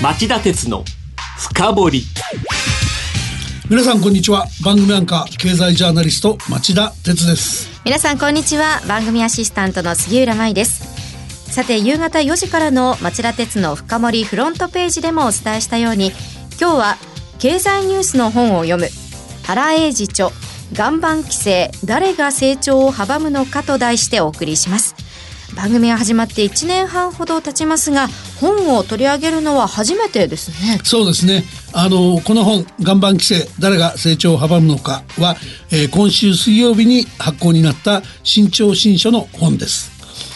町田鉄の深掘り。皆さんこんにちは。番組アンカー経済ジャーナリスト町田鉄です。皆さんこんにちは。番組アシスタントの杉浦舞です。さて夕方4時からの町田鉄の深掘りフロントページでもお伝えしたように今日は経済ニュースの本を読む。原英二著岩盤規制誰が成長を阻むのかと題してお送りします番組が始まって1年半ほど経ちますが本を取り上げるのは初めてですね。そうですね。あのこの本「岩盤規制誰が成長を阻むのかは」えー、今週水曜日に発行になった新潮新書の本です。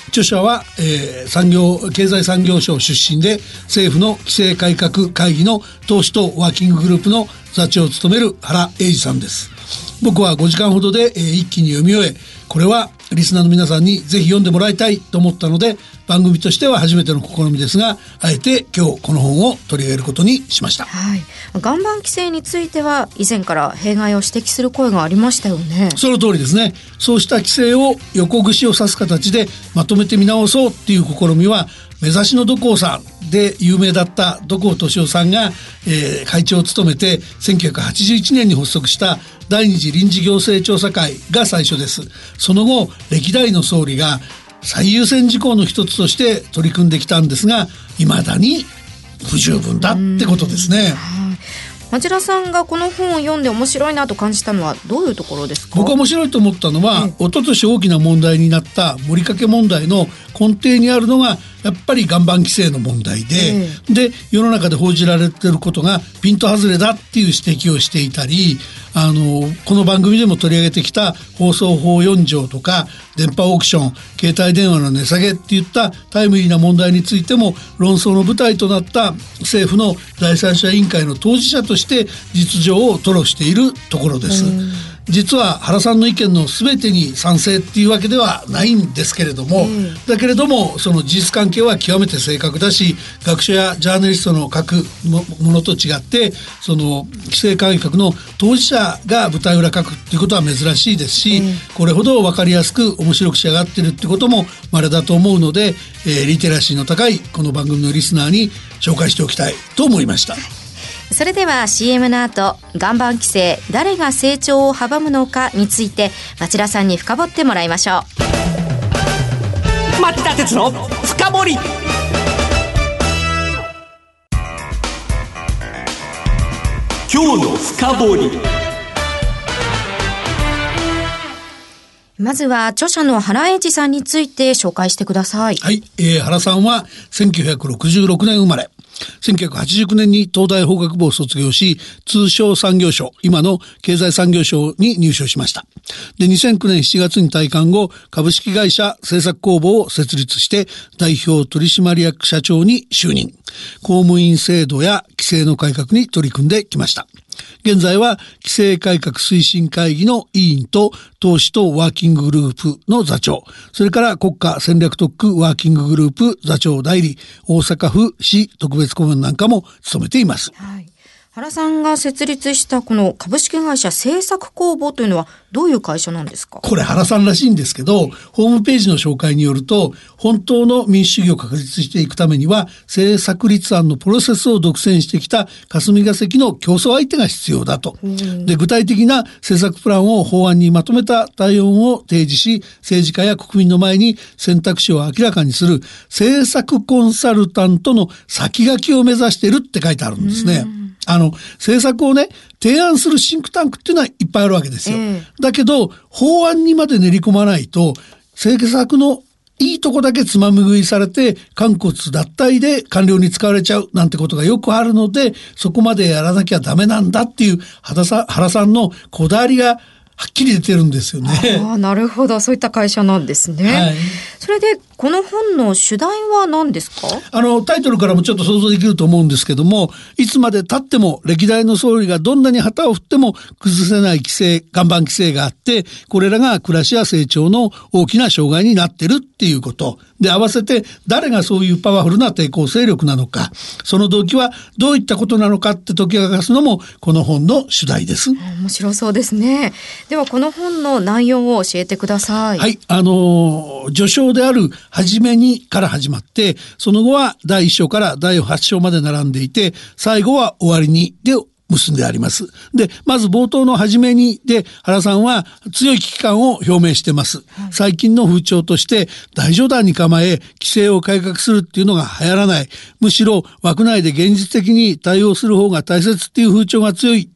著者は、えー、産業経済産業省出身で政府の規制改革会議の投資とワーキンググループの座長を務める原英二さんです。僕は5時間ほどで、えー、一気に読み終えこれはリスナーの皆さんにぜひ読んでもらいたいと思ったので番組としては初めての試みですがあえて今日この本を取り上げることにしました、はい、岩盤規制については以前から弊害を指摘する声がありましたよね。その通りですね。そうした規制を横串を刺す形でまとめてみ直そうっていう試みは目指しの土工さんで有名だった土工敏夫さんが、えー、会長を務めて1981年に発足した第二次臨時行政調査会が最初です。その後歴代の総理が最優先事項の一つとして取り組んできたんですが未だに不十分だってことですね。町田さんがこの本を読んで面白いなと感じたのはどういうところですか？僕は面白いと思ったのは、一昨年大きな問題になった盛りかけ問題の根底にあるのがやっぱり岩盤規制の問題で、で世の中で報じられてることがピント外れだっていう指摘をしていたりあのこの番組でも取り上げてきた放送法4条とか電波オークション携帯電話の値下げっていったタイムリーな問題についても論争の舞台となった政府の第三者委員会の当事者として実情を吐露しているところです。実は原さんの意見の全てに賛成っていうわけではないんですけれども、うん、だけれどもその事実関係は極めて正確だし学者やジャーナリストの書くものと違ってその規制改革の当事者が舞台裏書くっていうことは珍しいですし、うん、これほど分かりやすく面白く仕上がってるってことも稀だと思うので、えー、リテラシーの高いこの番組のリスナーに紹介しておきたいと思いました。それでは CM の後岩盤規制誰が成長を阻むのかについて町田さんに深掘ってもらいましょう町田鉄の深掘り今日の深掘りまずは著者の原英二さんについて紹介してください。はい、えー、原さんは1966年生まれ。1989年に東大法学部を卒業し、通商産業省、今の経済産業省に入省しました。で、2009年7月に退官後、株式会社制作工房を設立して、代表取締役社長に就任。公務員制度や規制の改革に取り組んできました。現在は規制改革推進会議の委員と投資とワーキンググループの座長、それから国家戦略特区ワーキンググループ座長代理、大阪府市特別別顧問なんかも務めています。はい原さんが設立したこの株式会社製作工房というのはどういう会社なんですか？これ原さんらしいんですけど、ホームページの紹介によると、本当の民主主義を確立していくためには、政策立案のプロセスを独占してきた霞が関の競争相手が必要だと。で、具体的な政策プランを法案にまとめた対応を提示し、政治家や国民の前に選択肢を明らかにする政策コンサルタントの先書きを目指しているって書いてあるんですね。あの、政策をね、提案するシンクタンクっていうのはいっぱいあるわけですよ。だけど、法案にまで練り込まないと、政策のいいとこだけつまみ食いされて、肝骨脱退で官僚に使われちゃうなんてことがよくあるので、そこまでやらなきゃダメなんだっていう原さ原さんのこだわりがはっきり出てるんですよね。あなるほど。そういった会社なんですね。はい、それで、この本の主題は何ですか？あの、タイトルからもちょっと想像できると思うんですけども、いつまで経っても歴代の総理がどんなに旗を振っても崩せない規制、岩盤規制があって、これらが暮らしや成長の大きな障害になってるっていうこと。で、合わせて誰がそういうパワフルな抵抗勢力なのか、その動機はどういったことなのかって解き明かすのも、この本の主題です。面白そうですね。では、この本の内容を教えてください。はい、あの、序章である初めにから始まって、その後は第1章から第8章まで並んでいて、最後は終わりにで結んであります。で、まず冒頭の初めにで、原さんは強い危機感を表明してます。最近の風潮として、大冗談に構え、規制を改革するっていうのが流行らない。むしろ枠内で現実的に対応する方が大切っていう風潮が強い。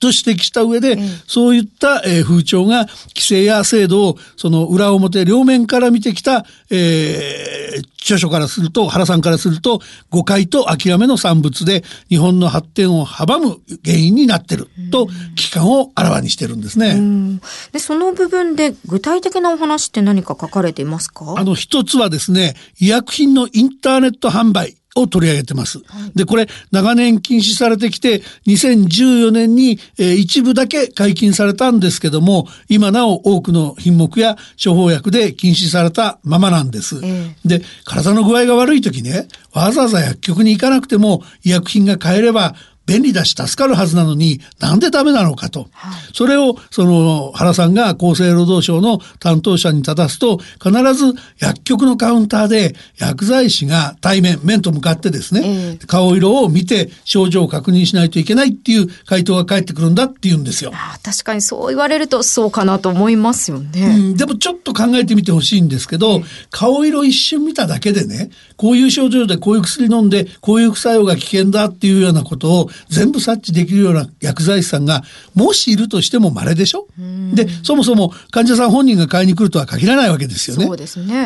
と指摘した上で、そういった、えー風潮が規制や制度をその裏表両面から見てきた、えー著書からすると、原さんからすると、誤解と諦めの産物で日本の発展を阻む原因になってると危機感をあらわにしてるんですね。うんで、その部分で具体的なお話って何か書かれていますか？あの、一つはですね、医薬品のインターネット販売。を取り上げてます。で、これ、長年禁止されてきて、2014年に、えー一部だけ解禁されたんですけども、今なお多くの品目や処方薬で禁止されたままなんです。えで、体の具合が悪い時ね、わざわざ薬局に行かなくても医薬品が買えれば便利だし助かるはずなのになんでダメなのかと。それをその原さんが厚生労働省の担当者に立たすと必ず薬局のカウンターで薬剤師が対面、面と向かってですね、ええ顔色を見て症状を確認しないといけないっていう回答が返ってくるんだって言うんですよ。あ確かにそう言われるとそうかなと思いますようね。ん、でもちょっと考えてみてほしいんですけど、顔色一瞬見ただけでね、こういう症状でこういう薬飲んで、こういう副作用が危険だっていうようなことを全部察知できるような薬剤師さんが、もしいるとしても稀でしょ？で、そもそも患者さん本人が買いに来るとは限らないわけですよね。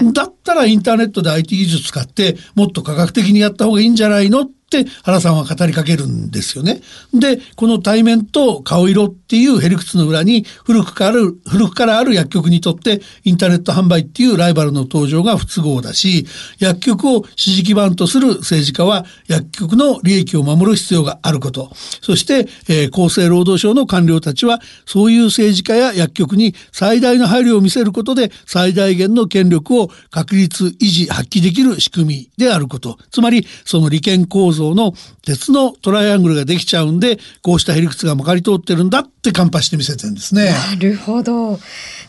ね。だったらインターネットで IT 技術使ってもっと科学的にやった方がいいんじゃないの？って原さんは語りかけるんですよね。で、この対面と顔色っていうヘリクツの裏に古くからある、古くからある薬局にとってインターネット販売っていうライバルの登場が不都合だし、薬局を支持基盤とする政治家は薬局の利益を守る必要があること。そして、えー厚生労働省の官僚たちはそういう政治家や薬局に最大の配慮を見せることで最大限の権力を確立維持発揮できる仕組みであること。つまりその利権構造の鉄のトライアングルができちゃうんでこうしたへりくつがまかり通ってるんだってカンパして見せてるんですね。なるほど。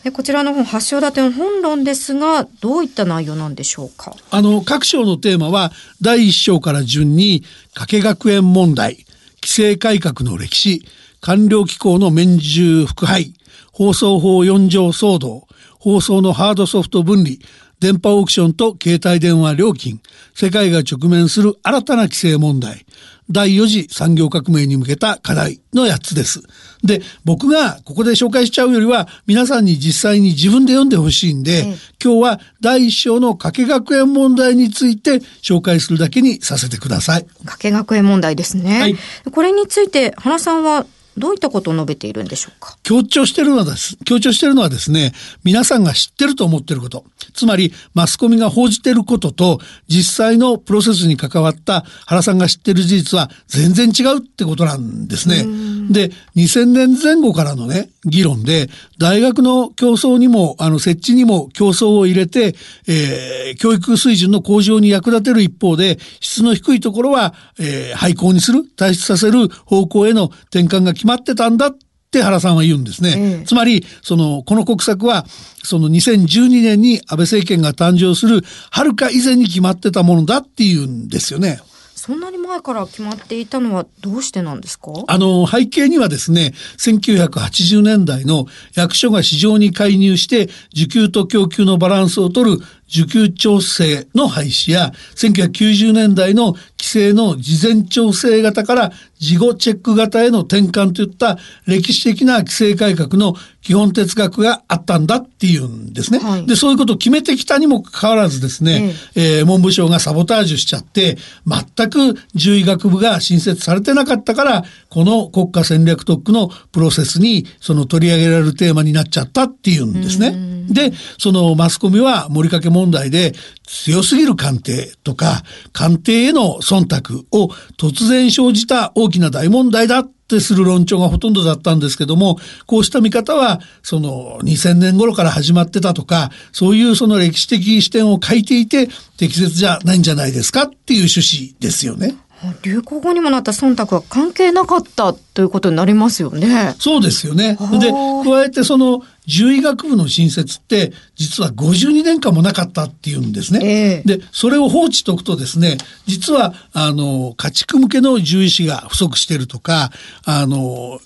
でこちらの本、発祥立ての本論ですが、どういった内容なんでしょうか？あの、各章のテーマは、第1章から順に、加計学園問題、規制改革の歴史、官僚機構の免従腐敗、放送法4条騒動、放送のハードソフト分離、電波オークションと携帯電話料金、世界が直面する新たな規制問題、第4次産業革命に向けた課題の8つです。で、僕がここで紹介しちゃうよりは、皆さんに実際に自分で読んでほしいんで、ええ今日は第1章の加計学園問題について紹介するだけにさせてください。加計学園問題ですね。はいこれについて、原さんはどういったことを述べているんでしょうか？強調してるのはです、強調してるのはですね、皆さんが知ってると思ってること。つまり、マスコミが報じてることと、実際のプロセスに関わった原さんが知ってる事実は全然違うってことなんですね。で、2000年前後からのね、議論で、大学の競争にも、あの、設置にも競争を入れて、えー教育水準の向上に役立てる一方で、質の低いところは、えー廃校にする、退出させる方向への転換が決まってたんだって原さんは言うんですね。ええつまり、その、この国策は、その2012年に安倍政権が誕生する、はるか以前に決まってたものだっていうんですよね。そんなに前から決まっていたのはどうしてなんですか？あの、背景にはですね、1980年代の役所が市場に介入して、需給と供給のバランスを取る需給調整の廃止や、1990年代の規制の事前調整型から事後チェック型への転換といった歴史的な規制改革の基本哲学があったんだっていうんですね。はいで、そういうことを決めてきたにもかかわらずですね、えー文部省がサボタージュしちゃって、全く獣医学部が新設されてなかったから、この国家戦略特区のプロセスにその取り上げられるテーマになっちゃったっていうんですね。で、そのマスコミは森掛問題で強すぎる官邸とか、官邸への忖度を突然生じた大きな大問題だってする論調がほとんどだったんですけども、こうした見方は、その2000年頃から始まってたとか、そういうその歴史的視点を書いていて、適切じゃないんじゃないですかっていう趣旨ですよね。流行語にもなった忖度は関係なかったということになりますよね。そうですよね。で、加えてその獣医学部の新設って実は52年間もなかったっていうんですね。えで、それを放置しておくとですね、実はあの家畜向けの獣医師が不足してるとか、あの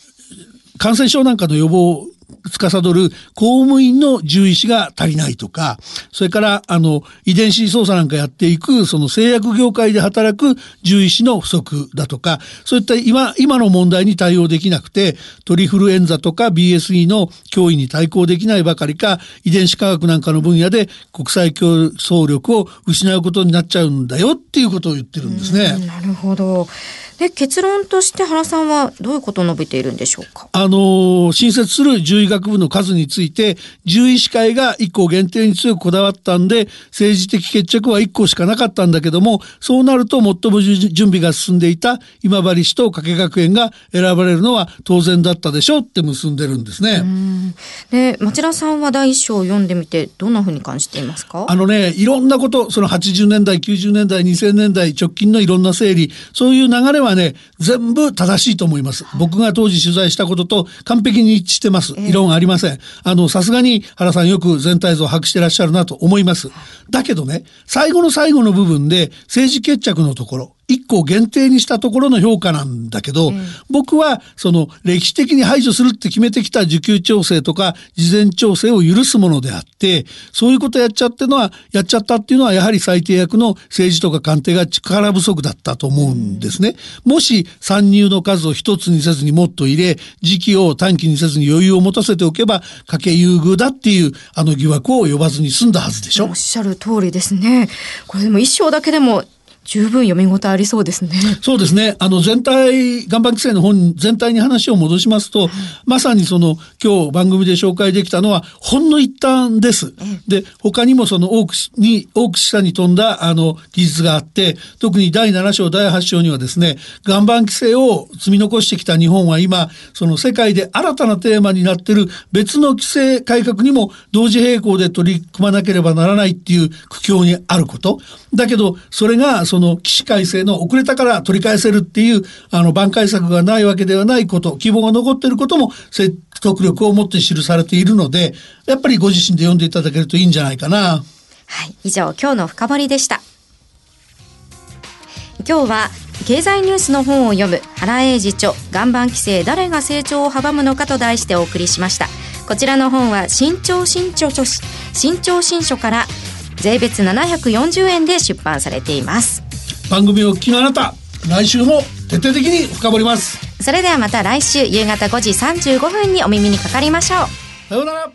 感染症なんかの予防司る公務員の獣医師が足りないとか、それからあの遺伝子操作なんかやっていくその製薬業界で働く獣医師の不足だとか、そういった今今の問題に対応できなくてトリフルエンザとか BSE の脅威に対抗できないばかりか遺伝子科学なんかの分野で国際競争力を失うことになっちゃうんだよっていうことを言ってるんですね。なるほど。で結論として原さんはどういうことを述べているんでしょうか？あの新設する獣医学部の数について獣医師会が1校限定に強くこだわったんで政治的決着は1校しかなかったんだけどもそうなると最も準備が進んでいた今治市と加計学園が選ばれるのは当然だったでしょうって結んでるんですね。で町田さんは第一章を読んでみてどんなふうに感じていますか？あのねいろんなことその80年代90年代2000年代直近のいろんな整理そういう流れはね全部正しいと思います。僕が当時取材したことと完璧に一致してます。異論ありません。あの、さすがに原さんよく全体像を把握してらっしゃるなと思います。だけどね、最後の最後の部分で政治決着のところ、一個限定にしたところの評価なんだけど、うん、僕はその歴史的に排除するって決めてきた需給調整とか事前調整を許すものであってそういうことやっちゃってのはやっちゃったっていうのはやはり最低役の政治とか官邸が力不足だったと思うんですね。うん、もし参入の数を一つにせずにもっと入れ時期を短期にせずに余裕を持たせておけば家計優遇だっていうあの疑惑を呼ばずに済んだはずでしょ。おっしゃる通りですね。これでも一章だけでも十分読み応えありそうですね。そうですね。あの全体、岩盤規制の本全体に話を戻しますと、まさにその今日番組で紹介できたのはほんの一端です。で、他にもその多くに、多く下に飛んだあの技術があって、特に第7章、第8章にはですね、岩盤規制を積み残してきた日本は今、その世界で新たなテーマになっている別の規制改革にも同時並行で取り組まなければならないっていう苦境にあること。だけど、それがその起死改正の遅れたから取り返せるっていう、あの、挽回策がないわけではないこと、希望が残っていることも説得力を持って記されているので、やっぱりご自身で読んでいただけるといいんじゃないかな。はい。以上、今日の深掘りでした。今日は経済ニュースの本を読む原英二著岩盤規制誰が成長を阻むのかと題してお送りしましたこちらの本は新潮新潮書新潮新書から税別740円で出版されています番組を聞きのあなた来週も徹底的に深掘ります。それではまた来週夕方5時35分にお耳にかかりましょう。さようなら